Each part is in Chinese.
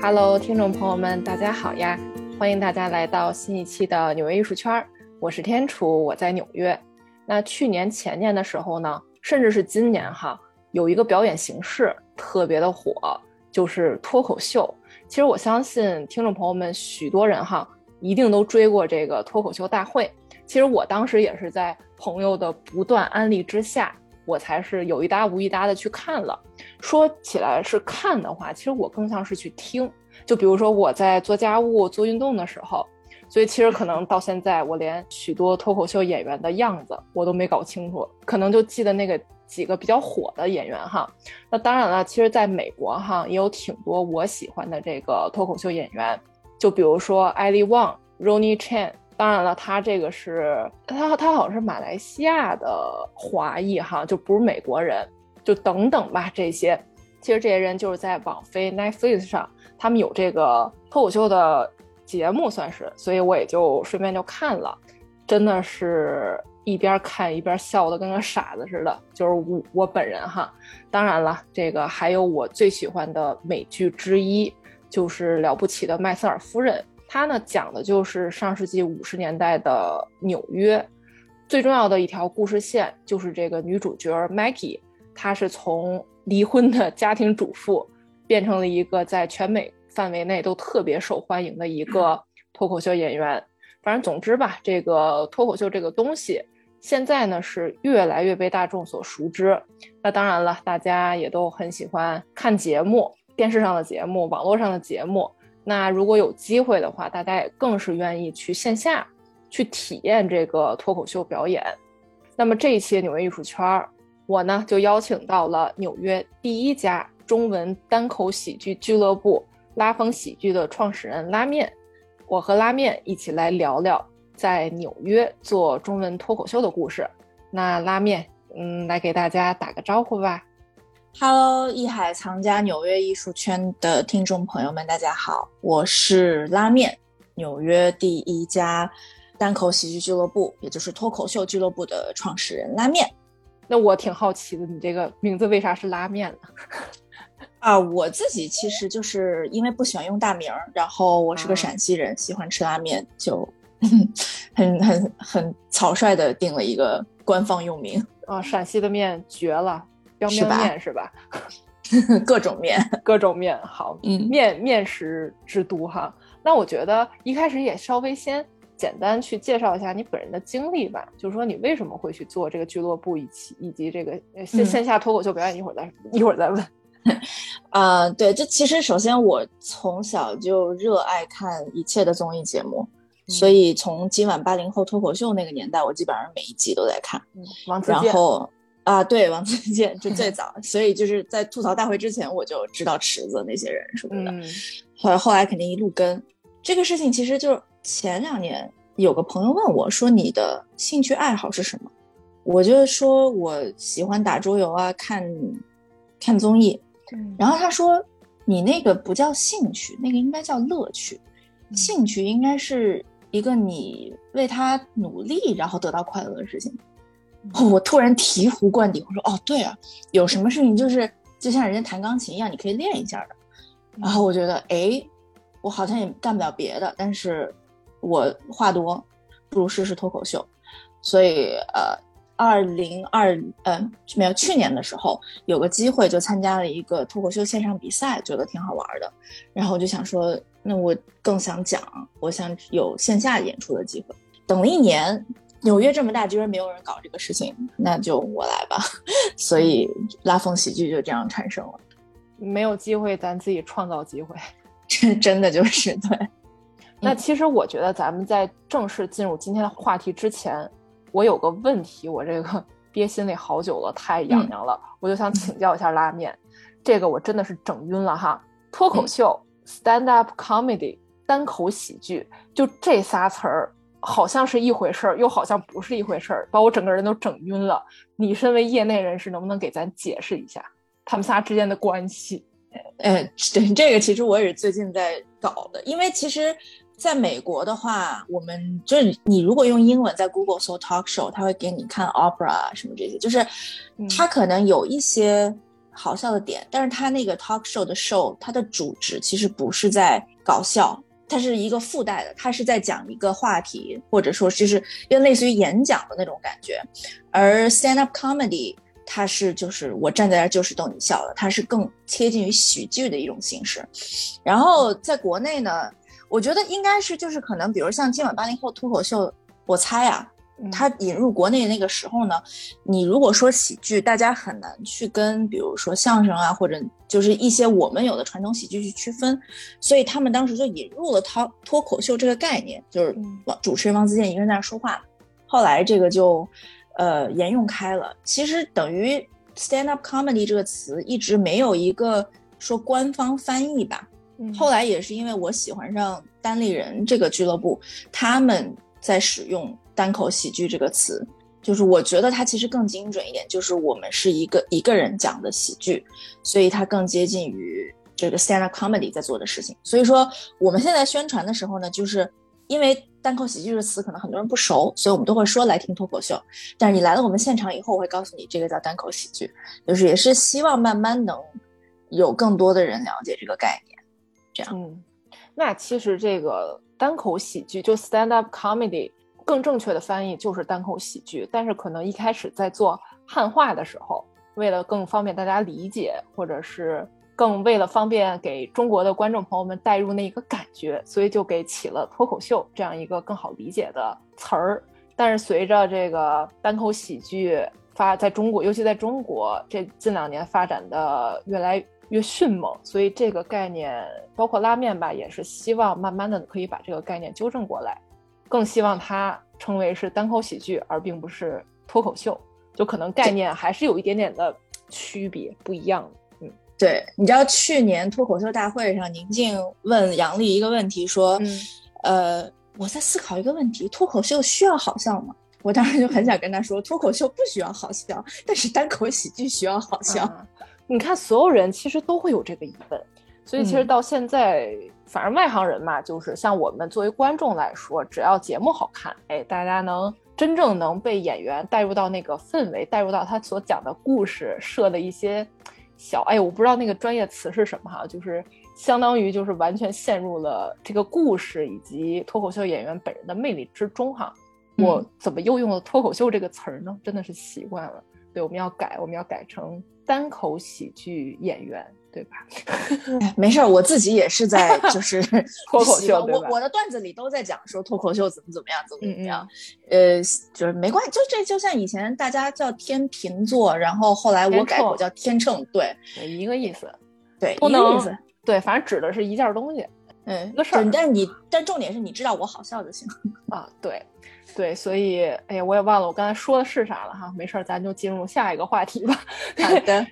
Hello，听众朋友们，大家好呀！欢迎大家来到新一期的纽约艺术圈儿。我是天楚，我在纽约。那去年、前年的时候呢，甚至是今年哈，有一个表演形式特别的火，就是脱口秀。其实我相信听众朋友们许多人哈，一定都追过这个脱口秀大会。其实我当时也是在朋友的不断安利之下，我才是有一搭无一搭的去看了。说起来是看的话，其实我更像是去听。就比如说我在做家务、做运动的时候，所以其实可能到现在，我连许多脱口秀演员的样子我都没搞清楚，可能就记得那个几个比较火的演员哈。那当然了，其实在美国哈也有挺多我喜欢的这个脱口秀演员，就比如说艾利旺、Ronnie Chan。当然了，他这个是他他好像是马来西亚的华裔哈，就不是美国人。就等等吧，这些其实这些人就是在网飞 Netflix 上，他们有这个脱口秀的节目，算是，所以我也就顺便就看了，真的是一边看一边笑的跟个傻子似的，就是我我本人哈。当然了，这个还有我最喜欢的美剧之一，就是了不起的麦瑟尔夫人，它呢讲的就是上世纪五十年代的纽约，最重要的一条故事线就是这个女主角 Maggie。她是从离婚的家庭主妇变成了一个在全美范围内都特别受欢迎的一个脱口秀演员。反正总之吧，这个脱口秀这个东西现在呢是越来越被大众所熟知。那当然了，大家也都很喜欢看节目，电视上的节目、网络上的节目。那如果有机会的话，大家也更是愿意去线下去体验这个脱口秀表演。那么这一期纽约艺术圈儿。我呢就邀请到了纽约第一家中文单口喜剧俱乐部拉风喜剧的创始人拉面，我和拉面一起来聊聊在纽约做中文脱口秀的故事。那拉面，嗯，来给大家打个招呼吧。Hello，艺海藏家纽约艺术圈的听众朋友们，大家好，我是拉面，纽约第一家单口喜剧俱乐部，也就是脱口秀俱乐部的创始人拉面。那我挺好奇的，你这个名字为啥是拉面呢？啊，我自己其实就是因为不喜欢用大名，然后我是个陕西人，喜欢吃拉面，就 很很很草率的定了一个官方用名。啊，陕西的面绝了，标面面是吧？各种面，各种面，好，嗯，面面食之都哈。那我觉得一开始也稍微先。简单去介绍一下你本人的经历吧，就是说你为什么会去做这个俱乐部，以及以及这个线线下脱口秀表演，一会儿再 一会儿再问。啊，对，这其实首先我从小就热爱看一切的综艺节目，所以从今晚八零后脱口秀那个年代，我基本上每一集都在看。王自健。然后啊，对，王自健就最早，所以就是在吐槽大会之前我就知道池子那些人什么的，后来后来肯定一路跟这个事情，其实就是。前两年有个朋友问我说：“你的兴趣爱好是什么？”我就说：“我喜欢打桌游啊，看看综艺。”然后他说：“你那个不叫兴趣，那个应该叫乐趣。兴趣应该是一个你为他努力然后得到快乐的事情。”我突然醍醐灌顶，我说：“哦，对啊，有什么事情就是就像人家弹钢琴一样，你可以练一下的。”然后我觉得，哎，我好像也干不了别的，但是。我话多，不如试试脱口秀，所以呃，二零二嗯没有去年的时候有个机会就参加了一个脱口秀线上比赛，觉得挺好玩的，然后我就想说，那我更想讲，我想有线下演出的机会。等了一年，纽约这么大，居然没有人搞这个事情，那就我来吧。所以拉风喜剧就这样产生了。没有机会，咱自己创造机会，这真的就是对。那其实我觉得咱们在正式进入今天的话题之前，我有个问题，我这个 憋心里好久了，太痒痒了，我就想请教一下拉面，这个我真的是整晕了哈。脱口秀 （stand up comedy） 单口喜剧，就这仨词儿，好像是一回事儿，又好像不是一回事儿，把我整个人都整晕了。你身为业内人士，能不能给咱解释一下他们仨之间的关系？呃，对，这个其实我也是最近在搞的，因为其实。在美国的话，我们就是你如果用英文在 Google 搜 talk show，他会给你看 opera 什么这些，就是他可能有一些好笑的点，但是他那个 talk show 的 show，它的主旨其实不是在搞笑，它是一个附带的，它是在讲一个话题，或者说就是又类似于演讲的那种感觉。而 stand up comedy，它是就是我站在那儿就是逗你笑的，它是更贴近于喜剧的一种形式。然后在国内呢，我觉得应该是就是可能，比如像今晚八零后脱口秀，我猜啊。它引入国内那个时候呢，你如果说喜剧，大家很难去跟比如说相声啊，或者就是一些我们有的传统喜剧去区分，所以他们当时就引入了脱脱口秀这个概念，就是王主持人王自健一个人在那说话。后来这个就呃沿用开了。其实等于 stand up comedy 这个词一直没有一个说官方翻译吧。后来也是因为我喜欢上单立人这个俱乐部，他们在使用。单口喜剧这个词，就是我觉得它其实更精准一点，就是我们是一个一个人讲的喜剧，所以它更接近于这个 stand up comedy 在做的事情。所以说我们现在宣传的时候呢，就是因为单口喜剧这个词可能很多人不熟，所以我们都会说来听脱口秀。但是你来了我们现场以后，我会告诉你这个叫单口喜剧，就是也是希望慢慢能有更多的人了解这个概念。嗯，那其实这个单口喜剧就 stand up comedy。更正确的翻译就是单口喜剧，但是可能一开始在做汉化的时候，为了更方便大家理解，或者是更为了方便给中国的观众朋友们带入那一个感觉，所以就给起了脱口秀这样一个更好理解的词儿。但是随着这个单口喜剧发在中国，尤其在中国这近两年发展的越来越迅猛，所以这个概念包括拉面吧，也是希望慢慢的可以把这个概念纠正过来。更希望它称为是单口喜剧，而并不是脱口秀，就可能概念还是有一点点的区别，不一样。嗯，对，你知道去年脱口秀大会上，宁静问杨笠一个问题，说：“嗯呃，我在思考一个问题，脱口秀需要好笑吗？”我当时就很想跟他说，脱口秀不需要好笑，但是单口喜剧需要好笑。你看，所有人其实都会有这个疑问。所以其实到现在，反正外行人嘛，就是像我们作为观众来说，只要节目好看，哎，大家能真正能被演员带入到那个氛围，带入到他所讲的故事设的一些小，哎，我不知道那个专业词是什么哈，就是相当于就是完全陷入了这个故事以及脱口秀演员本人的魅力之中哈。我怎么又用了脱口秀这个词儿呢？真的是习惯了。对，我们要改，我们要改成单口喜剧演员。对吧？没事儿，我自己也是在就是 脱口秀，我我的段子里都在讲说脱口秀怎么怎么样，怎么怎么样。呃，就是没关系，就这就像以前大家叫天平座，然后后来我改我叫天秤，对，一个意思，对，一个意思，对，反正指的是一件东西，嗯，一个事儿。但是你，但重点是你知道我好笑就行 啊，对。对，所以，哎呀，我也忘了我刚才说的是啥了哈。没事儿，咱就进入下一个话题吧。好的，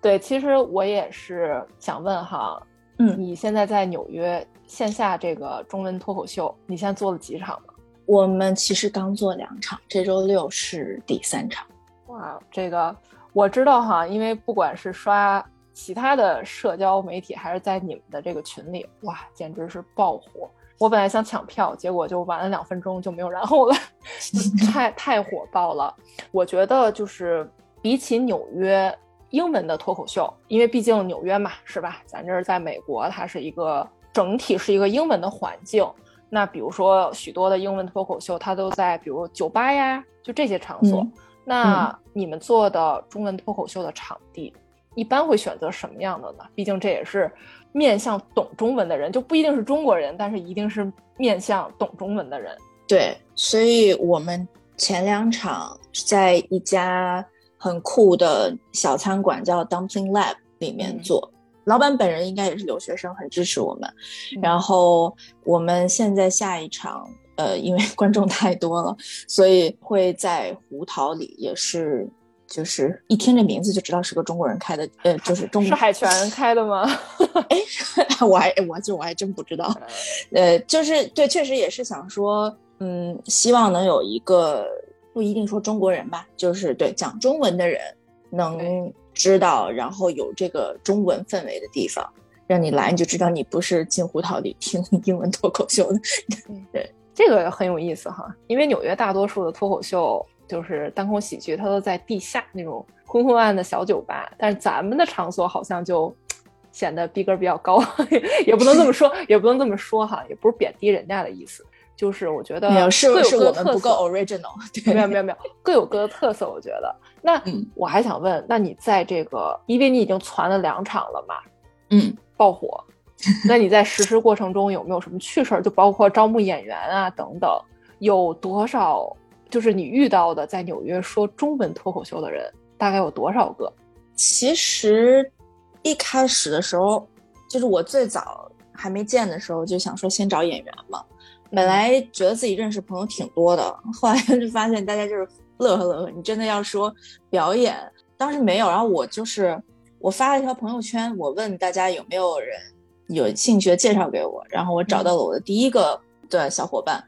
对，其实我也是想问哈，嗯，你现在在纽约线下这个中文脱口秀，你现在做了几场了？我们其实刚做两场，这周六是第三场。哇，这个我知道哈，因为不管是刷其他的社交媒体，还是在你们的这个群里，哇，简直是爆火。我本来想抢票，结果就晚了两分钟就没有然后了，太太火爆了。我觉得就是比起纽约英文的脱口秀，因为毕竟纽约嘛，是吧？咱这儿在美国，它是一个整体是一个英文的环境。那比如说许多的英文脱口秀，它都在比如酒吧呀，就这些场所。那你们做的中文脱口秀的场地，一般会选择什么样的呢？毕竟这也是。面向懂中文的人就不一定是中国人，但是一定是面向懂中文的人。对，所以我们前两场在一家很酷的小餐馆叫 Dumpling Lab 里面做，老板本人应该也是留学生，很支持我们。然后我们现在下一场，呃，因为 观众太多了，所以会在胡桃里，也是。就是一听这名字就知道是个中国人开的，呃，就是中是海泉 开的吗？哎，我还我就我还真不知道，呃，就是对，确实也是想说，嗯，希望能有一个不一定说中国人吧，就是对讲中文的人能知道，然后有这个中文氛围的地方，让你来你就知道你不是进胡桃里听英文脱口秀的。对，这个很有意思哈，因为纽约大多数的脱口秀。就是单口喜剧，它都在地下那种昏昏暗的小酒吧，但是咱们的场所好像就显得逼格比较高，也不能这么说，也不能这么说哈，也不是贬低人家的意思，就是我觉得没有是是我们不够 original，对没有没有没有各有各的特色，我觉得。那我还想问，那你在这个，因为你已经攒了两场了嘛，嗯，爆火，那你在实施过程中有没有什么趣事儿？就包括招募演员啊等等，有多少？就是你遇到的在纽约说中文脱口秀的人大概有多少个？其实一开始的时候，就是我最早还没见的时候，就想说先找演员嘛。本来觉得自己认识朋友挺多的，后来就发现大家就是乐呵乐呵。你真的要说表演，当时没有。然后我就是我发了一条朋友圈，我问大家有没有人有兴趣的介绍给我，然后我找到了我的第一个的小伙伴。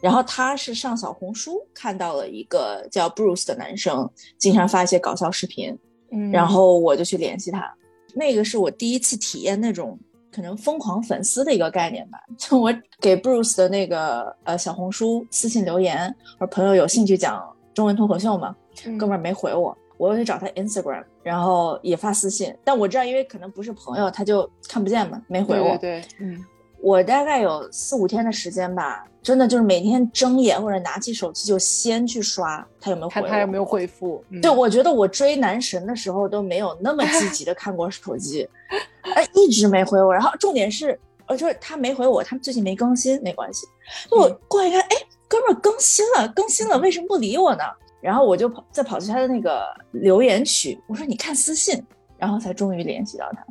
然后他是上小红书看到了一个叫 Bruce 的男生，经常发一些搞笑视频，嗯，然后我就去联系他。那个是我第一次体验那种可能疯狂粉丝的一个概念吧。就我给 Bruce 的那个呃小红书私信留言，我说朋友有兴趣讲中文脱口秀吗？哥们儿没回我，我又去找他 Instagram，然后也发私信，但我知道因为可能不是朋友，他就看不见嘛，没回我。对，嗯。我大概有四五天的时间吧，真的就是每天睁眼或者拿起手机就先去刷他有没有看他有没有回复。对，我觉得我追男神的时候都没有那么积极的看过手机，哎，一直没回我。然后重点是，呃，就是他没回我，他最近没更新，没关系。我过来看，哎，哥们儿更新了，更新了，为什么不理我呢？然后我就跑，再跑去他的那个留言区，我说你看私信，然后才终于联系到他。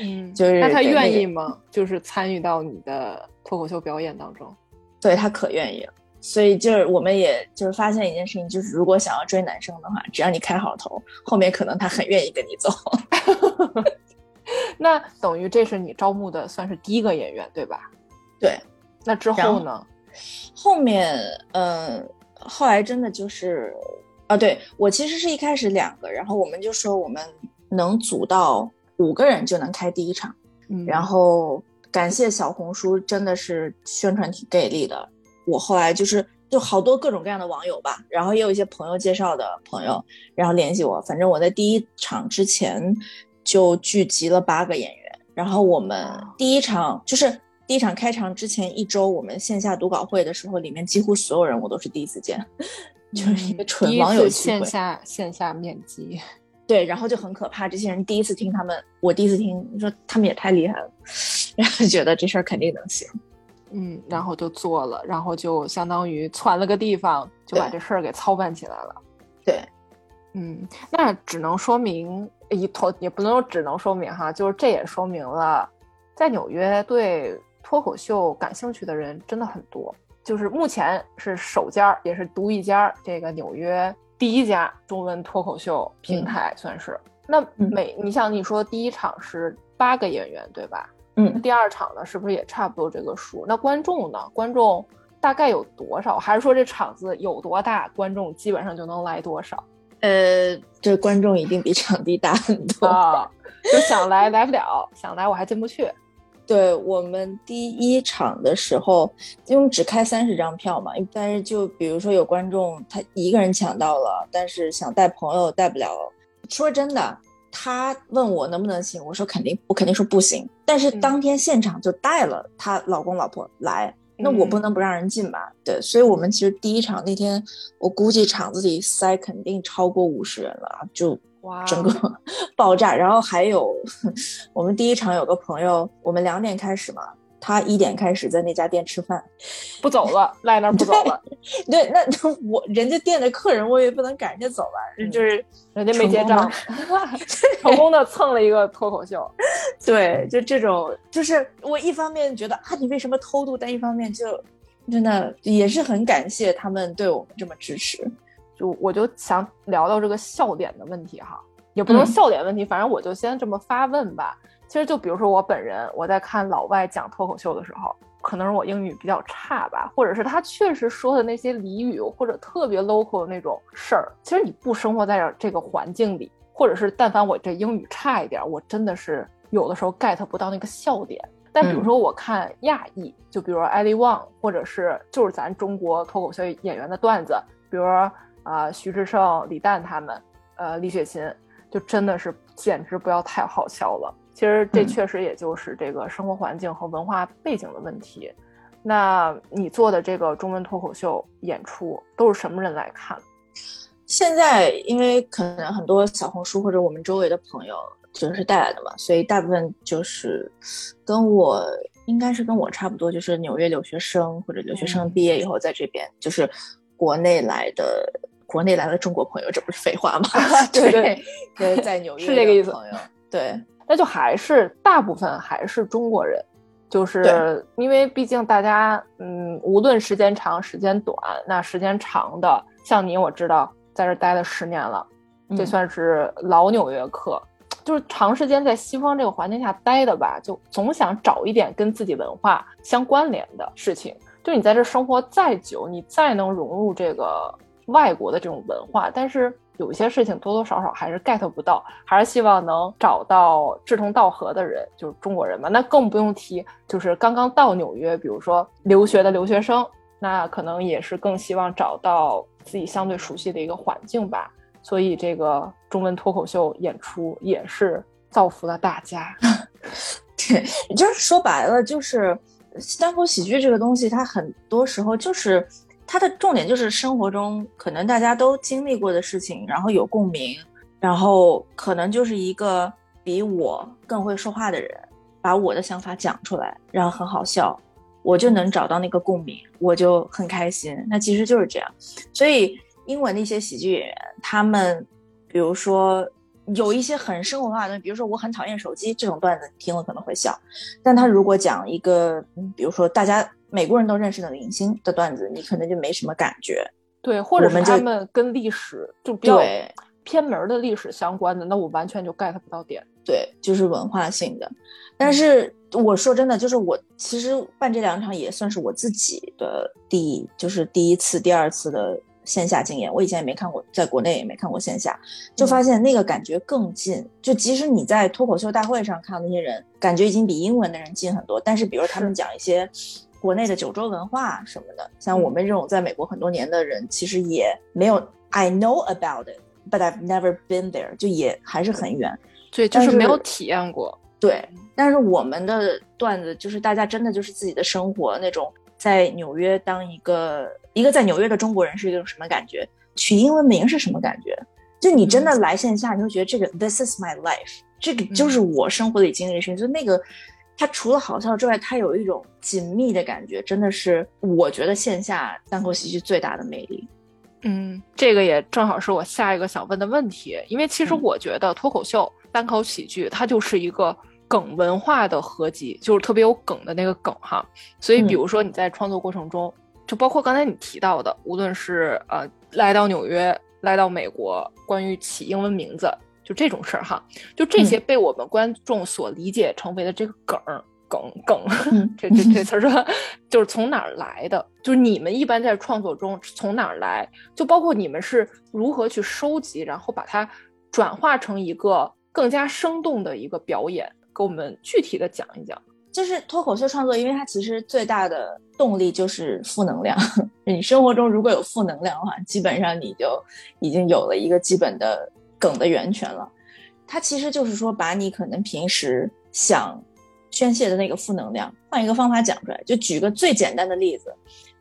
嗯，就是那他愿意吗？就是参与到你的脱口秀表演当中？对他可愿意了。所以就是我们也就是发现一件事情，就是如果想要追男生的话，只要你开好头，后面可能他很愿意跟你走。那等于这是你招募的算是第一个演员对吧？对。那之后呢？后面嗯，后来真的就是啊，对我其实是一开始两个，然后我们就说我们能组到。五个人就能开第一场，嗯然后感谢小红书，真的是宣传挺给力的。我后来就是就好多各种各样的网友吧，然后也有一些朋友介绍的朋友，然后联系我。反正我在第一场之前就聚集了八个演员，然后我们第一场就是第一场开场之前一周，我们线下读稿会的时候，里面几乎所有人我都是第一次见，就是一个纯网友线下线下面基。对，然后就很可怕。这些人第一次听他们，我第一次听，你说他们也太厉害了，然后觉得这事儿肯定能行，嗯，然后就做了，然后就相当于攒了个地方，就把这事儿给操办起来了。对，嗯，那只能说明一头也不能说只能说明哈，就是这也说明了，在纽约对脱口秀感兴趣的人真的很多，就是目前是首家也是独一家这个纽约。第一家中文脱口秀平台算是，那每你像你说第一场是八个演员对吧？嗯，第二场呢是不是也差不多这个数？那观众呢？观众大概有多少？还是说这场子有多大，观众基本上就能来多少？呃，这观众一定比场地大很多啊，就想来来不了，想来我还进不去。对我们第一场的时候，因为只开三十张票嘛，但是就比如说有观众他一个人抢到了，但是想带朋友带不了。说真的，他问我能不能行，我说肯定，我肯定说不行。但是当天现场就带了她老公老婆来，那我不能不让人进吧？对，所以我们其实第一场那天，我估计场子里塞肯定超过五十人了，就。哇，整个 爆炸，然后还有 我们第一场有个朋友，我们两点开始嘛，他一点开始在那家店吃饭，不走了，赖那儿不走了。对，那我人家店的客人，我也不能赶人家走吧，就是人家没结账，成功的蹭了一个脱口秀。对，就这种，就是我一方面觉得啊，你为什么偷渡，但一方面就真的也是很感谢他们对我们这么支持。就我就想聊聊这个笑点的问题哈，也不能笑点问题，反正我就先这么发问吧。其实就比如说我本人，我在看老外讲脱口秀的时候，可能是我英语比较差吧，或者是他确实说的那些俚语或者特别 local 的那种事儿，其实你不生活在这个环境里，或者是但凡我这英语差一点，我真的是有的时候 get 不到那个笑点。但比如说我看亚裔，就比如说艾利旺，或者是就是咱中国脱口秀演员的段子，比如。啊，徐志胜、李诞他们，呃，李雪琴，就真的是简直不要太好笑了。其实这确实也就是这个生活环境和文化背景的问题。那你做的这个中文脱口秀演出都是什么人来看？现在因为可能很多小红书或者我们周围的朋友就是带来的嘛，所以大部分就是跟我应该是跟我差不多，就是纽约留学生或者留学生毕业以后在这边，就是国内来的国内来的中国朋友，这不是废话吗？对对，在纽约是这个意思。朋友对。那就还是大部分还是中国人，就是因为毕竟大家，嗯，无论时间长时间短，那时间长的像你，我知道在这待了十年了，这算是老纽约客，就是长时间在西方这个环境下待的吧，就总想找一点跟自己文化相关联的事情。就你在这生活再久，你再能融入这个外国的这种文化，但是。有一些事情多多少少还是 get 不到，还是希望能找到志同道合的人，就是中国人嘛。那更不用提，就是刚刚到纽约，比如说留学的留学生，那可能也是更希望找到自己相对熟悉的一个环境吧。所以这个中文脱口秀演出也是造福了大家。对，就是说白了，就是单口喜剧这个东西，它很多时候就是。它的重点就是生活中可能大家都经历过的事情，然后有共鸣，然后可能就是一个比我更会说话的人，把我的想法讲出来，然后很好笑，我就能找到那个共鸣，我就很开心。那其实就是这样。所以英文的一些喜剧演员，他们比如说有一些很生活化的，比如说我很讨厌手机这种段子，听了可能会笑，但他如果讲一个，比如说大家。美国人都认识的明星的段子，你可能就没什么感觉。对，或者是他们跟历史就比较偏门的历史相关的，那我完全就 get 不到点。对，就是文化性的。但是我说真的，就是我其实办这两场也算是我自己的第，就是第一次、第二次的线下经验。我以前也没看过，在国内也没看过线下，就发现那个感觉更近。就即使你在脱口秀大会上看到那些人，感觉已经比英文的人近很多。但是比如他们讲一些。国内的酒桌文化什么的，像我们这种在美国很多年的人，其实也没有 I know about it, but I've never been there，就也还是很远。对，就是没有体验过。对，但是我们的段子就是大家真的就是自己的生活那种，在纽约当一个一个在纽约的中国人是一种什么感觉？取英文名是什么感觉？就你真的来线下，你会觉得这个 This is my life，这个就是我生活里经历的事情，就那个。它除了好笑之外，它有一种紧密的感觉，真的是我觉得线下单口喜剧最大的魅力。嗯，这个也正好是我下一个想问的问题，因为其实我觉得脱口秀、单口喜剧它就是一个梗文化的合集，就是特别有梗的那个梗哈。所以，比如说你在创作过程中，就包括刚才你提到的，无论是呃来到纽约、来到美国，关于起英文名字。就这种事儿哈，就这些被我们观众所理解成为的这个梗儿梗梗，这这这 词儿说就是从哪儿来的？就是你们一般在创作中从哪儿来？就包括你们是如何去收集，然后把它转化成一个更加生动的一个表演，给我们具体的讲一讲。就是脱口秀创作，因为它其实最大的动力就是负能量。你生活中如果有负能量的话，基本上你就已经有了一个基本的。梗的源泉了，它其实就是说，把你可能平时想宣泄的那个负能量，换一个方法讲出来。就举个最简单的例子，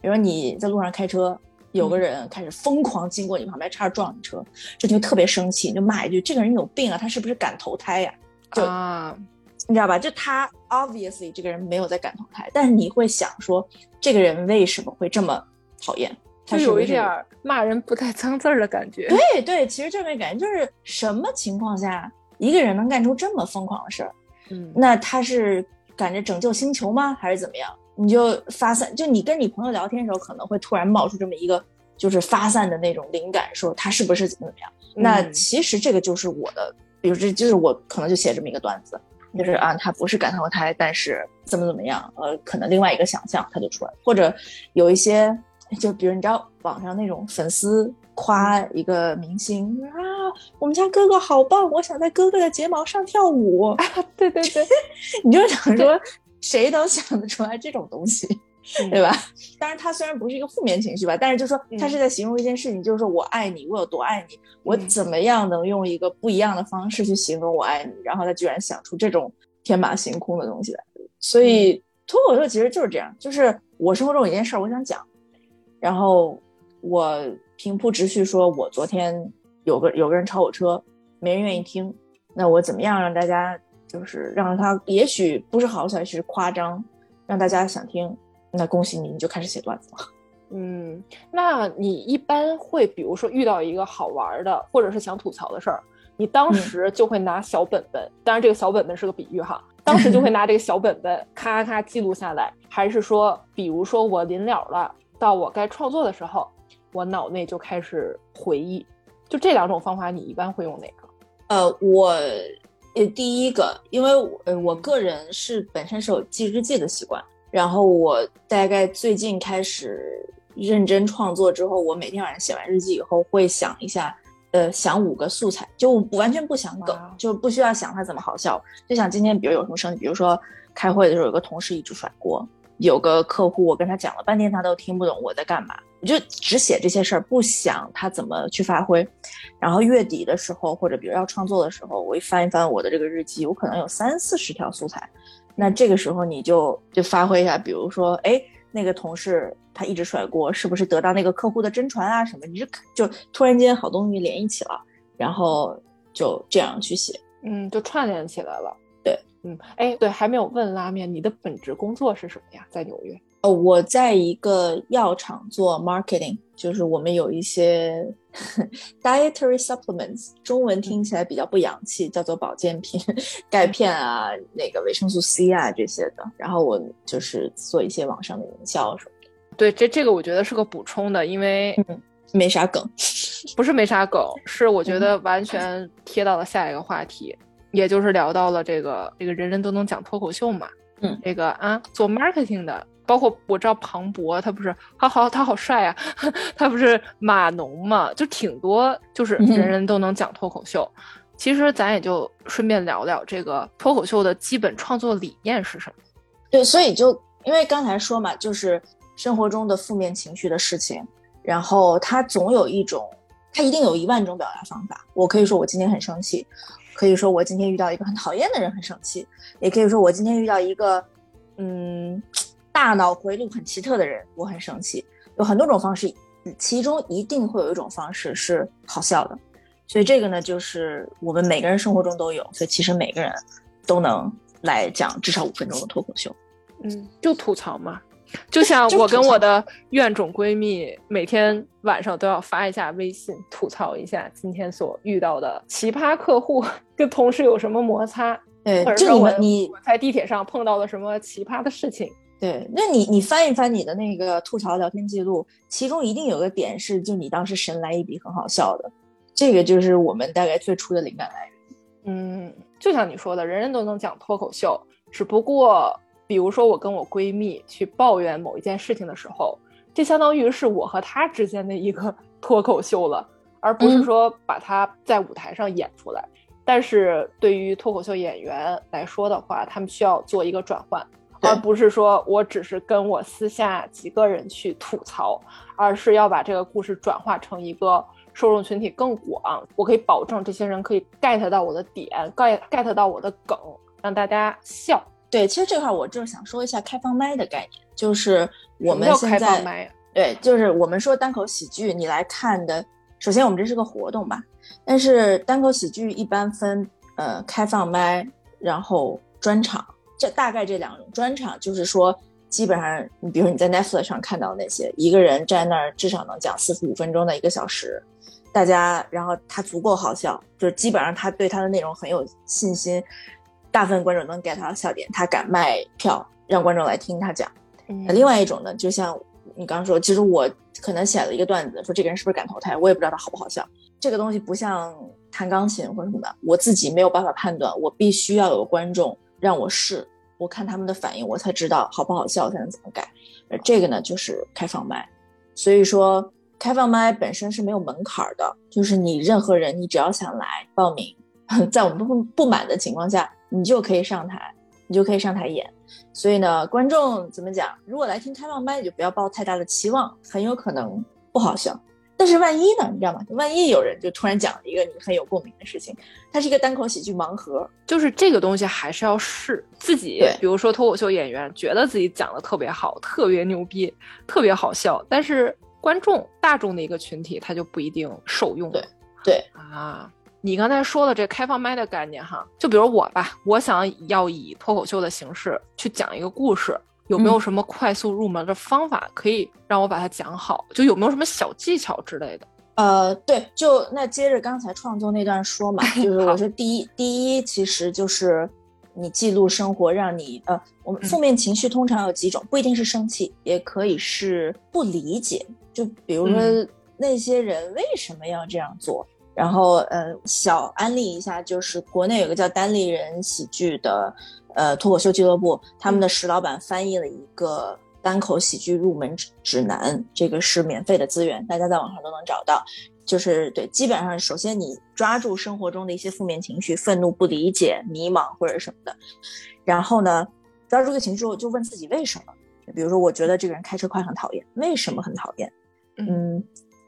比如说你在路上开车，有个人开始疯狂经过你旁边，差点撞你车，这就特别生气，你就骂一句：“这个人有病啊，他是不是敢投胎呀？”就你知道吧？就他 obviously 这个人没有在敢投胎，但是你会想说，这个人为什么会这么讨厌？就有一点骂人不带脏字儿的感觉。对对，其实就那感觉就是什么情况下一个人能干出这么疯狂的事儿？嗯，那他是赶着拯救星球吗？还是怎么样？你就发散，就你跟你朋友聊天的时候，可能会突然冒出这么一个，就是发散的那种灵感，说他是不是怎么怎么样？那其实这个就是我的，比如这就是我可能就写这么一个段子，就是啊，他不是感叹号胎，但是怎么怎么样？呃，可能另外一个想象他就出来，或者有一些。就比如你知道网上那种粉丝夸一个明星啊，我们家哥哥好棒，我想在哥哥的睫毛上跳舞。啊对对对，你就想说谁都想得出来这种东西。对吧？当然，他虽然不是一个负面情绪吧，但是就说他是在形容一件事情，就是说我爱你，我有多爱你，我怎么样能用一个不一样的方式去形容我爱你？然后他居然想出这种天马行空的东西来。所以脱口秀其实就是这样，就是我生活中有一件事儿我想讲，然后我平铺直叙说，我昨天有个有个人超我车，没人愿意听，那我怎么样让大家就是让他也许不是好笑，是夸张，让大家想听。那恭喜你，你就开始写段子了。嗯，那你一般会比如说遇到一个好玩的，或者是想吐槽的事儿，你当时就会拿小本本，当然这个小本本是个比喻哈，当时就会 拿这个小本本咔咔记录下来，还是说，比如说我临了了，到我该创作的时候，我脑内就开始回忆，就这两种方法，你一般会用哪个？呃，我呃第一个，因为呃我个人是本身是有记日记的习惯。然后我大概最近开始认真创作之后，我每天晚上写完日记以后，会想一下，呃，想五个素材，就完全不想梗，就不需要想它怎么好笑，就想今天比如有什么生气，比如说开会的时候有个同事一直甩锅，有个客户我跟他讲了半天他都听不懂我在干嘛，我就只写这些事儿，不想他怎么去发挥。然后月底的时候或者比如要创作的时候，我一翻一翻我的这个日记，我可能有三四十条素材。那这个时候你就就发挥一下，比如说，哎，那个同事他一直甩锅，是不是得到那个客户的真传啊什么？你就就突然间好东西连一起了，然后就这样去写，嗯，就串联起来了。对，嗯，哎，对，还没有问拉面，你的本职工作是什么呀？在纽约？哦，我在一个药厂做 marketing，就是我们有一些 dietary supplements，中文听起来比较不洋气，叫做保健品，钙片啊，那个维生素 C 啊这些的。然后我就是做一些网上的营销什么的。对，这这个我觉得是个补充的，因为嗯没啥梗，不是没啥梗，是我觉得完全贴到了下一个话题，也就是聊到了这个这个人人都能讲脱口秀嘛，嗯，这个啊做 marketing 的。包括我知道庞博，他不是他好他好帅啊，他不是码农嘛，就挺多，就是人人都能讲脱口秀。其实咱也就顺便聊聊这个脱口秀的基本创作理念是什么。对，所以就因为刚才说嘛，就是生活中的负面情绪的事情，然后他总有一种，他一定有一万种表达方法。我可以说我今天很生气，可以说我今天遇到一个很讨厌的人很生气，也可以说我今天遇到一个，嗯。大脑回路很奇特的人，我很生气。有很多种方式，其中一定会有一种方式是好笑的。所以这个呢，就是我们每个人生活中都有。所以其实每个人都能来讲至少五分钟的脱口秀。嗯，就吐槽嘛，就像 我跟我的怨种闺蜜，每天晚上都要发一下微信，吐槽一下今天所遇到的奇葩客户，跟同事有什么摩擦，对，或者说我在地铁上碰到了什么奇葩的事情。对，那你你翻一翻你的那个吐槽聊天记录，其中一定有个点是，就你当时神来一笔很好笑的，这个就是我们大概最初的灵感来源。嗯，就像你说的，人人都能讲脱口秀，只不过，比如说我跟我闺蜜去抱怨某一件事情的时候，这相当于是我和她之间的一个 脱口秀了，而不是说把它在舞台上演出来。但是对于脱口秀演员来说的话，他们需要做一个转换。而不是说我只是跟我私下几个人去吐槽，而是要把这个故事转化成一个受众群体更广。我可以保证这些人可以 get 到我的点，get get 到我的梗，让大家笑。对，其实这块我就是想说一下开放麦的概念，就是我们现在对，就是我们说单口喜剧，你来看的，首先我们这是个活动吧，但是单口喜剧一般分呃开放麦，然后专场。这大概这两种专场，就是说，基本上，你比如你在 Netflix 上看到那些，一个人站那儿至少能讲四十五分钟的一个小时，大家，然后他足够好笑，就是基本上他对他的内容很有信心，大部分观众能 get 到笑点，他敢卖票让观众来听他讲。那另外一种呢，就像你刚刚说，其实我可能写了一个段子，说这个人是不是敢投胎，我也不知道他好不好笑。这个东西不像弹钢琴或者什么的，我自己没有办法判断，我必须要有观众。让我试，我看他们的反应，我才知道好不好笑，才能怎么改。而这个呢，就是开放麦。所以说，开放麦本身是没有门槛的，就是你任何人，你只要想来报名，在我们不不满的情况下，你就可以上台。你就可以上台演。所以呢，观众怎么讲？如果来听开放麦，就不要抱太大的期望，很有可能不好笑。但是万一呢？你知道吗？万一有人就突然讲了一个你很有共鸣的事情，它是一个单口喜剧盲盒，就是这个东西还是要试自己。比如说脱口秀演员觉得自己讲的特别好，特别牛逼，特别好笑，但是观众大众的一个群体他就不一定受用。对对啊，你刚才说的这开放麦的概念哈，就比如我吧，我想要以脱口秀的形式去讲一个故事。有没有什么快速入门的方法可以让我把它讲好？就有没有什么小技巧之类的？呃，对，就那接着刚才创作那段说嘛，就是我说第一，第一其实就是你记录生活，让你呃，我们负面情绪通常有几种，不一定是生气，也可以是不理解。就比如说那些人为什么要这样做？然后呃，小安利一下，就是国内有个叫单立人喜剧的。呃，脱口秀俱乐部他们的石老板翻译了一个单口喜剧入门指南，这个是免费的资源，大家在网上都能找到。就是对，基本上首先你抓住生活中的一些负面情绪，愤怒、不理解、迷茫或者什么的，然后呢，抓住这个情绪之后就问自己为什么。比如说，我觉得这个人开车快很讨厌，为什么很讨厌？嗯，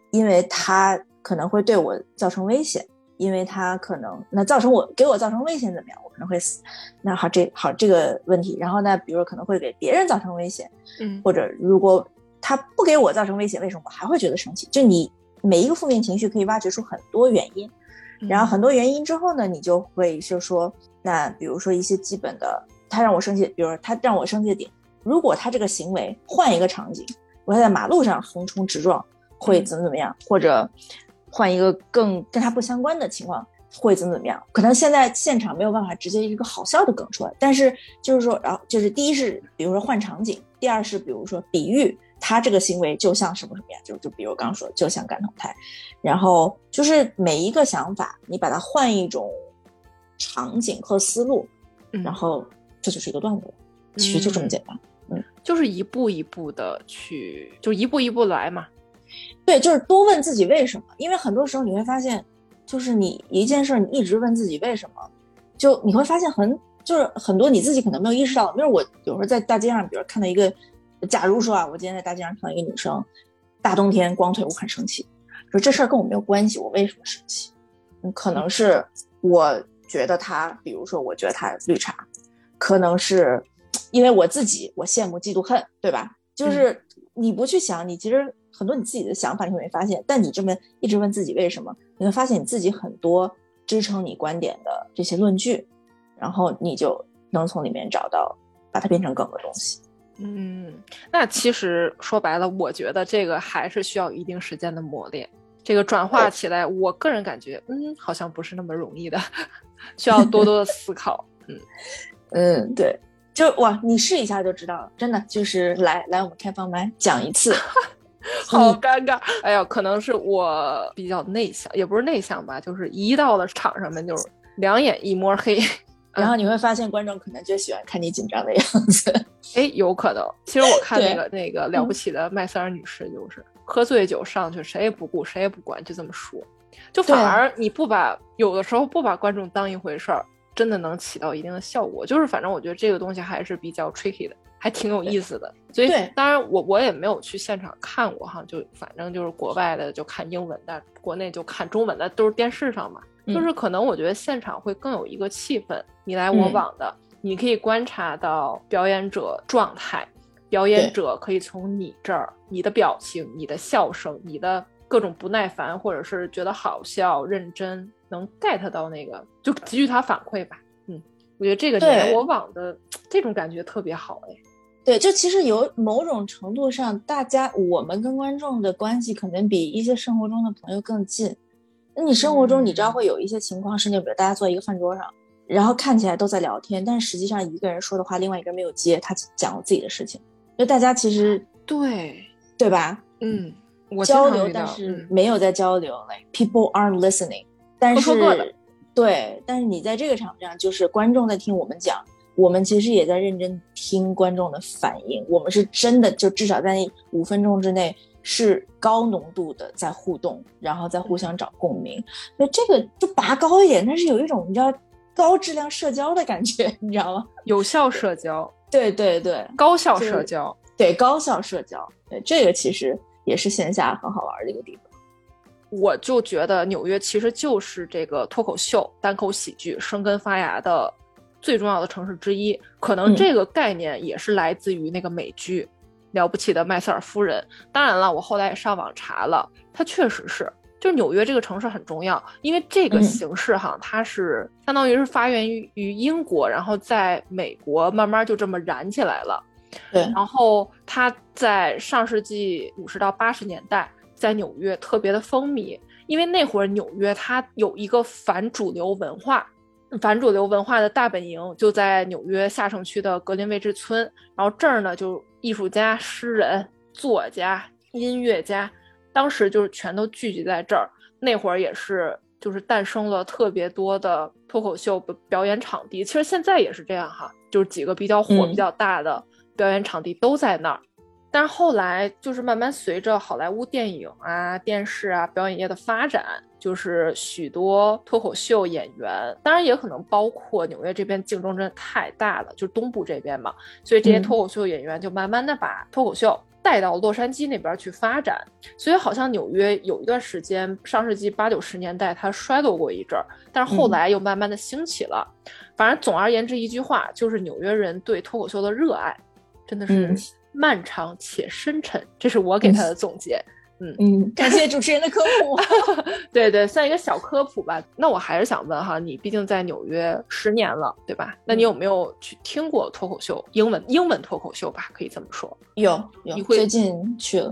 因为他可能会对我造成危险。因为他可能那造成我给我造成危险怎么样？我可能会死。那好，这好这个问题。然后呢，比如说可能会给别人造成危险，嗯，或者如果他不给我造成危险，为什么我还会觉得生气？就你每一个负面情绪可以挖掘出很多原因，然后很多原因之后呢，你就会就说，那比如说一些基本的，他让我生气，比如说他让我生气的点，如果他这个行为换一个场景，我在马路上横冲直撞，会怎么怎么样？或者。换一个更跟他不相关的情况会怎么怎么样？可能现在现场没有办法直接一个好笑的梗出来，但是就是说，然后就是第一是比如说换场景，第二是比如说比喻他这个行为就像什么什么样，就就比如刚刚说就像感同胎，然后就是每一个想法你把它换一种场景和思路，然后这就是一个段子，其实就这么简单，嗯，就是一步一步的去，就一步一步来嘛。对，就是多问自己为什么，因为很多时候你会发现，就是你一件事儿，你一直问自己为什么，就你会发现很就是很多你自己可能没有意识到。比如我有时候在大街上，比如看到一个，假如说啊，我今天在大街上看到一个女生，大冬天光腿，我很生气，说这事儿跟我没有关系，我为什么生气？嗯，可能是我觉得她，比如说我觉得她绿茶，可能是因为我自己我羡慕嫉妒恨，对吧？就是你不去想，你其实。很多你自己的想法你会没发现，但你这么一直问自己为什么，你会发现你自己很多支撑你观点的这些论据，然后你就能从里面找到把它变成梗的东西。嗯，那其实说白了，我觉得这个还是需要一定时间的磨练，这个转化起来，我个人感觉，嗯，好像不是那么容易的，需要多多的思考。嗯嗯，对，就哇，你试一下就知道了，真的就是来来我们开放麦讲一次。好尴尬，哎呀，可能是我比较内向，也不是内向吧，就是一到了场上面就是两眼一摸黑，然后你会发现观众可能就喜欢看你紧张的样子。哎，有可能。其实我看那个那个了不起的麦瑟尔女士，就是喝醉酒上去，谁也不顾，谁也不管，就这么说，就反而你不把有的时候不把观众当一回事儿，真的能起到一定的效果。就是反正我觉得这个东西还是比较 tricky 的。还挺有意思的，所以当然我我也没有去现场看过哈，就反正就是国外的就看英文的，国内就看中文的，都是电视上嘛。就是可能我觉得现场会更有一个气氛，你来我往的，你可以观察到表演者状态，表演者可以从你这儿、你的表情、你的笑声、你的各种不耐烦或者是觉得好笑、认真，能 get 到那个，就给予他反馈吧。嗯，我觉得这个你来我往的这种感觉特别好哎。对，就其实有某种程度上，大家我们跟观众的关系可能比一些生活中的朋友更近。那你生活中你知道会有一些情况，是，就比如大家坐在一个饭桌上，然后看起来都在聊天，但实际上一个人说的话，另外一个人没有接，他讲了自己的事情。就大家其实对对吧？嗯，交流，但是没有在交流，like people aren't listening。但是对，但是你在这个场上，就是观众在听我们讲。我们其实也在认真听观众的反应，我们是真的就至少在那五分钟之内是高浓度的在互动，然后再互相找共鸣。那这个就拔高一点，但是有一种你知道高质量社交的感觉，你知道吗？有效社交，对对对，高效社交，对高效社交，对这个其实也是线下很好玩的一个地方。我就觉得纽约其实就是这个脱口秀、单口喜剧生根发芽的最重要的城市之一。可能这个概念也是来自于那个美剧《了不起的麦瑟尔夫人》。当然了，我后来也上网查了，它确实是，就纽约这个城市很重要，因为这个形式哈，它是相当于是发源于于英国，然后在美国慢慢就这么燃起来了。对，然后它在上世纪五十到八十年代。在纽约特别的风靡，因为那会儿纽约它有一个反主流文化，反主流文化的大本营就在纽约下城区的格林威治村。然后这儿呢，就艺术家、诗人、作家、音乐家，当时就是全都聚集在这儿。那会儿也是就是诞生了特别多的脱口秀表演场地。其实现在也是这样哈，就是几个比较火、比较大的表演场地都在那儿。但是后来就是慢慢随着好莱坞电影啊、电视啊、表演业的发展，就是许多脱口秀演员，当然也可能包括纽约这边竞争真的太大了，就是东部这边嘛，所以这些脱口秀演员就慢慢的把脱口秀带到洛杉矶那边去发展。所以好像纽约有一段时间，上世纪八九十年代它衰落过一阵儿，但是后来又慢慢的兴起了。反正总而言之一句话，就是纽约人对脱口秀的热爱真的是。漫长且深沉，这是我给他的总结。嗯嗯，感谢主持人的科普。对对，算一个小科普吧。那我还是想问哈，你毕竟在纽约十年了，对吧？那你有没有去听过脱口秀？英文英文脱口秀吧，可以这么说。有有，你会最近去了？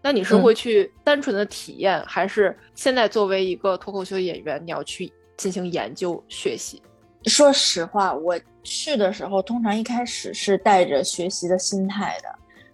那你是会去单纯的体验，还是现在作为一个脱口秀演员，你要去进行研究学习？说实话，我去的时候，通常一开始是带着学习的心态的。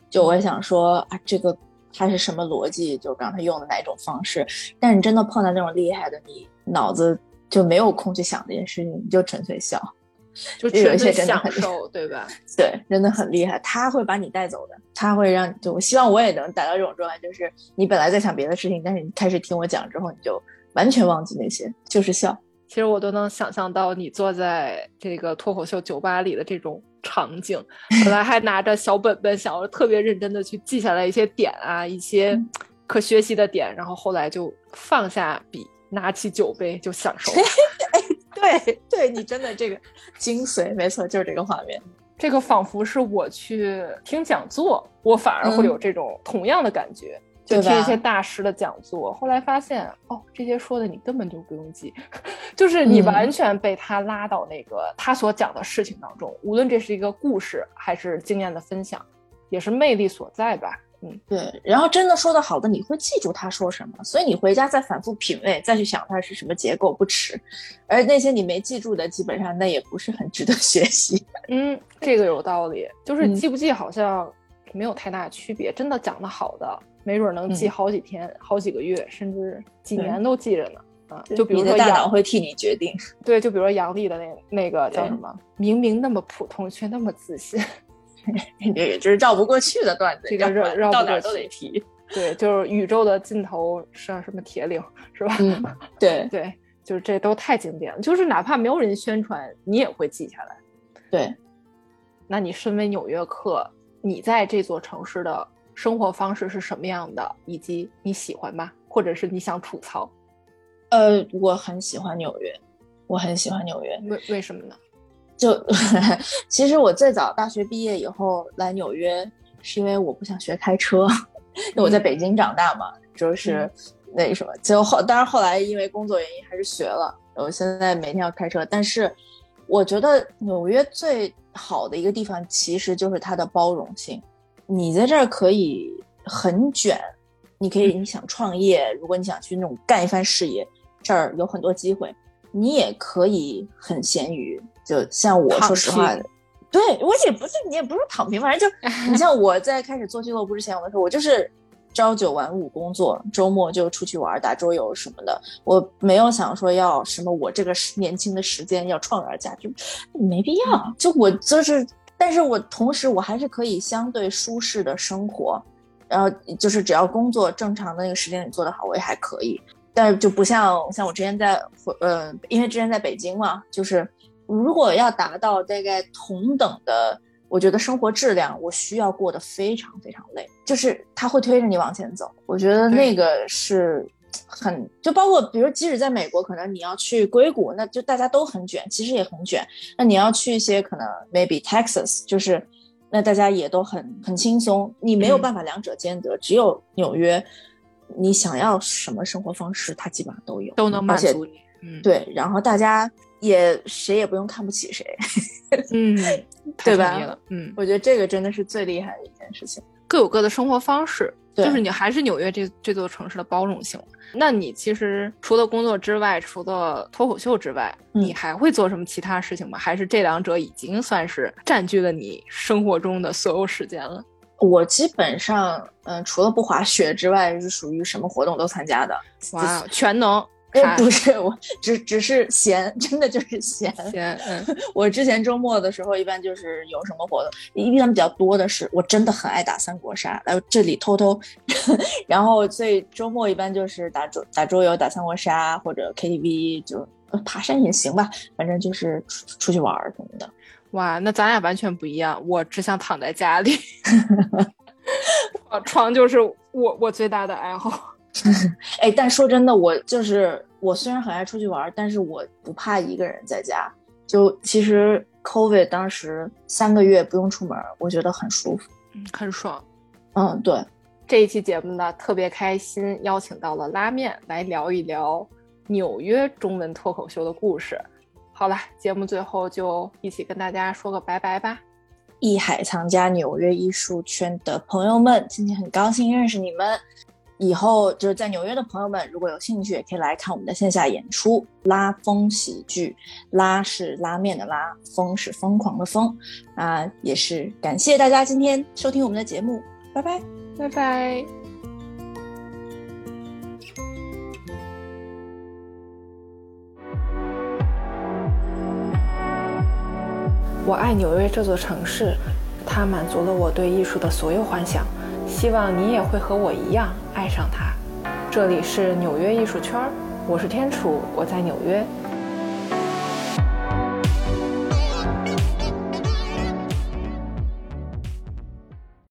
就我想说啊，这个它是什么逻辑？就让他用的哪种方式？但你真的碰到那种厉害的，你脑子就没有空去想这件事情，你就纯粹笑，就有一些真的很受，对吧？对，真的很厉害，他会把你带走的，他会让就我希望我也能达到这种状态，就是你本来在想别的事情，但是你开始听我讲之后，你就完全忘记那些，就是笑。其实我都能想象到你坐在这个脱口秀酒吧里的这种场景，本来还拿着小本本，想要特别认真的去记下来一些点啊，一些可学习的点，然后后来就放下笔，拿起酒杯就享受。对，对你真的这个精髓，没错，就是这个画面。这个仿佛是我去听讲座，我反而会有这种同样的感觉。就听一些大师的讲座，后来发现哦，这些说的你根本就不用记，就是你完全被他拉到那个他所讲的事情当中，无论这是一个故事还是经验的分享，也是魅力所在吧。嗯，对。然后真的说的好的，你会记住他说什么，所以你回家再反复品味，再去想它是什么结构不迟。而那些你没记住的，基本上那也不是很值得 学习。嗯，这个有道理，就是记不记好像没有太大区别。真的讲的好的。没准能记好几天、好几个月，甚至几年都记着呢。啊，就比如说大脑会替你决定。对，就比如说杨笠的那那个叫什么？明明那么普通，却那么自信。这就是绕不过去的段子，这个绕绕到哪都得提。对，就是宇宙的尽头是什么铁岭，是吧？嗯，对 对，就是这都太经典了。就是哪怕没有人宣传，你也会记下来。对，那你身为纽约客，你在这座城市的。生活方式是什么样的，以及你喜欢吗？或者是你想吐槽？呃，我很喜欢纽约，我很喜欢纽约。为为什么呢？就 其实我最早大学毕业以后来纽约，是因为我不想学开车。因为我在北京长大嘛，就是那什么，就后当然后来因为工作原因还是学了。我现在每天要开车，但是我觉得纽约最好的一个地方其实就是它的包容性。你在这儿可以很卷，你可以你想创业，如果你想去那种干一番事业，这儿有很多机会。你也可以很闲鱼，就像我说实话，对我也不是你也不是躺平，反正就 你像我在开始做俱乐部之前，我的时候我就是朝九晚五工作，周末就出去玩打桌游什么的，我没有想说要什么我这个年轻的时间要创造价值，没必要。就我就是。但是我同时我还是可以相对舒适的生活，然后就是只要工作正常的那个时间里做得好，我也还可以。但是就不像像我之前在呃，因为之前在北京嘛，就是如果要达到大概同等的，我觉得生活质量，我需要过得非常非常累，就是他会推着你往前走。我觉得那个是很，就包括比如即使在美国，可能你要去硅谷，那就大家都很卷，其实也很卷。那你要去一些可能 maybe Texas，就是那大家也都很很轻松，你没有办法两者兼得，只有纽约。你想要什么生活方式，它基本上都有，都能满足你。嗯，对，然后大家也谁也不用看不起谁，嗯，对吧？嗯，我觉得这个真的是最厉害的一件事情。各有各的生活方式，就是你还是纽约这这座城市的包容性。那你其实除了工作之外，除了脱口秀之外，你还会做什么其他事情吗？还是这两者已经算是占据了你生活中的所有时间了？我基本上，嗯，除了不滑雪之外，是属于什么活动都参加的。哇，全能！不是，我只只是闲，真的就是闲。闲，嗯。我之前周末的时候，一般就是有什么活动，一般比较多的是，我真的很爱打三国杀，来这里偷偷。然后，所以周末一般就是打桌打桌游、打三国杀或者 KTV，就爬山也行吧，反正就是出出去玩什么的。哇，那咱俩完全不一样。我只想躺在家里，床就是我我最大的爱好。哎，但说真的，我就是我虽然很爱出去玩，但是我不怕一个人在家。就其实 COVID 当时三个月不用出门，我觉得很舒服，很爽。嗯，对。这一期节目呢，特别开心，邀请到了拉面来聊一聊纽约中文脱口秀的故事。好了，节目最后就一起跟大家说个拜拜吧！艺海藏家纽约艺术圈的朋友们，今天很高兴认识你们。以后就是在纽约的朋友们，如果有兴趣，也可以来看我们的线下演出——拉风喜剧。拉是拉面的拉，疯是疯狂的疯。啊，也是感谢大家今天收听我们的节目，拜拜，拜拜。我爱纽约这座城市，它满足了我对艺术的所有幻想。希望你也会和我一样爱上它。这里是纽约艺术圈，我是天楚，我在纽约。